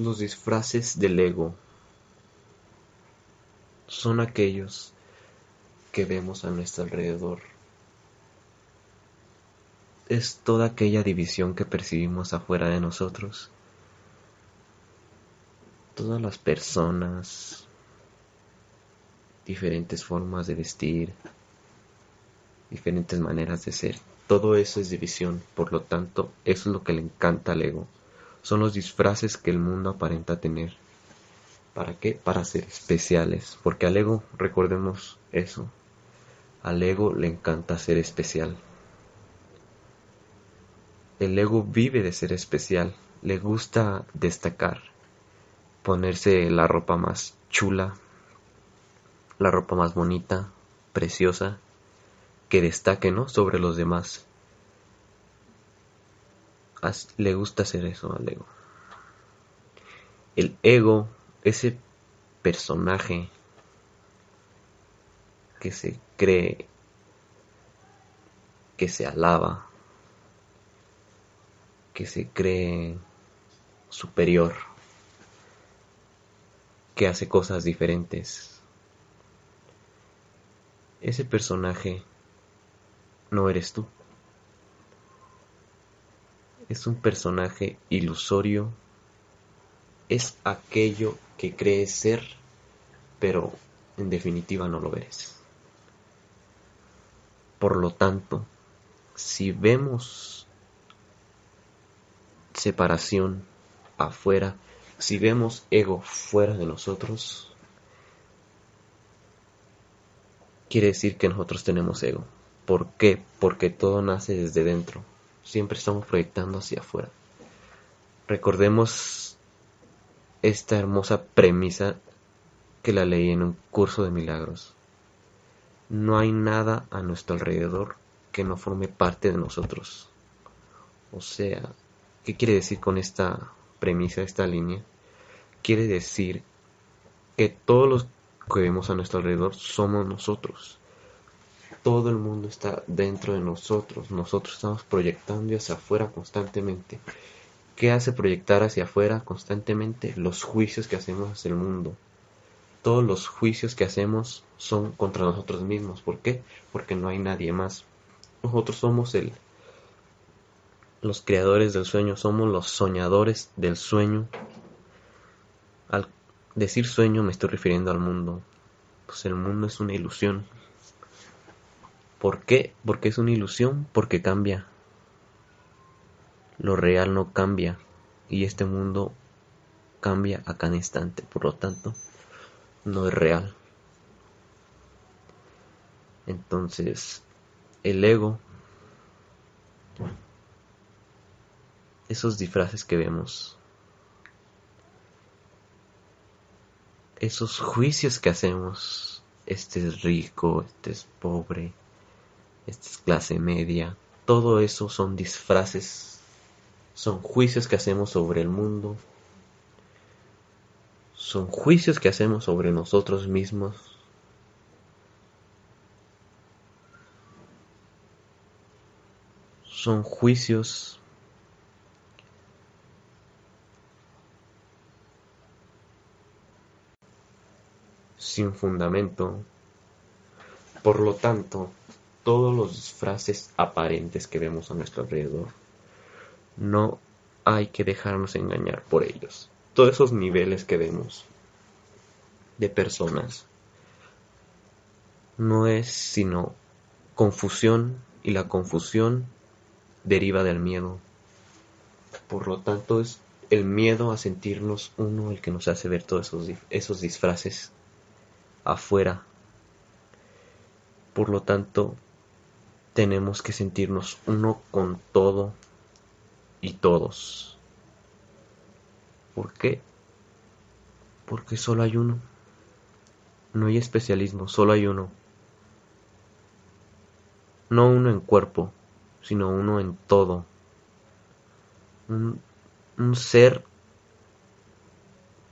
Los disfraces del ego son aquellos que vemos a nuestro alrededor. Es toda aquella división que percibimos afuera de nosotros. Todas las personas, diferentes formas de vestir, diferentes maneras de ser. Todo eso es división, por lo tanto, eso es lo que le encanta al ego. Son los disfraces que el mundo aparenta tener. ¿Para qué? Para ser especiales. Porque al ego, recordemos eso, al ego le encanta ser especial. El ego vive de ser especial, le gusta destacar, ponerse la ropa más chula, la ropa más bonita, preciosa, que destaque, ¿no? Sobre los demás. Le gusta hacer eso al ego. El ego, ese personaje que se cree, que se alaba, que se cree superior, que hace cosas diferentes. Ese personaje no eres tú. Es un personaje ilusorio, es aquello que crees ser, pero en definitiva no lo eres. Por lo tanto, si vemos separación afuera, si vemos ego fuera de nosotros, quiere decir que nosotros tenemos ego. ¿Por qué? Porque todo nace desde dentro. Siempre estamos proyectando hacia afuera. Recordemos esta hermosa premisa que la leí en un curso de milagros. No hay nada a nuestro alrededor que no forme parte de nosotros. O sea, ¿qué quiere decir con esta premisa, esta línea? Quiere decir que todos los que vemos a nuestro alrededor somos nosotros todo el mundo está dentro de nosotros. Nosotros estamos proyectando hacia afuera constantemente. ¿Qué hace proyectar hacia afuera constantemente? Los juicios que hacemos hacia el mundo. Todos los juicios que hacemos son contra nosotros mismos. ¿Por qué? Porque no hay nadie más. Nosotros somos el, los creadores del sueño, somos los soñadores del sueño. Al decir sueño me estoy refiriendo al mundo. Pues el mundo es una ilusión, ¿Por qué? Porque es una ilusión, porque cambia. Lo real no cambia y este mundo cambia a cada instante, por lo tanto, no es real. Entonces, el ego, esos disfraces que vemos, esos juicios que hacemos, este es rico, este es pobre, esta es clase media, todo eso son disfraces, son juicios que hacemos sobre el mundo, son juicios que hacemos sobre nosotros mismos. Son juicios sin fundamento. Por lo tanto, todos los disfraces aparentes que vemos a nuestro alrededor. No hay que dejarnos engañar por ellos. Todos esos niveles que vemos de personas no es sino confusión y la confusión deriva del miedo. Por lo tanto es el miedo a sentirnos uno el que nos hace ver todos esos, esos disfraces afuera. Por lo tanto, tenemos que sentirnos uno con todo y todos. ¿Por qué? Porque solo hay uno. No hay especialismo, solo hay uno. No uno en cuerpo, sino uno en todo. Un, un ser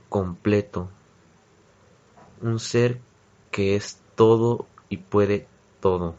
completo. Un ser que es todo y puede todo.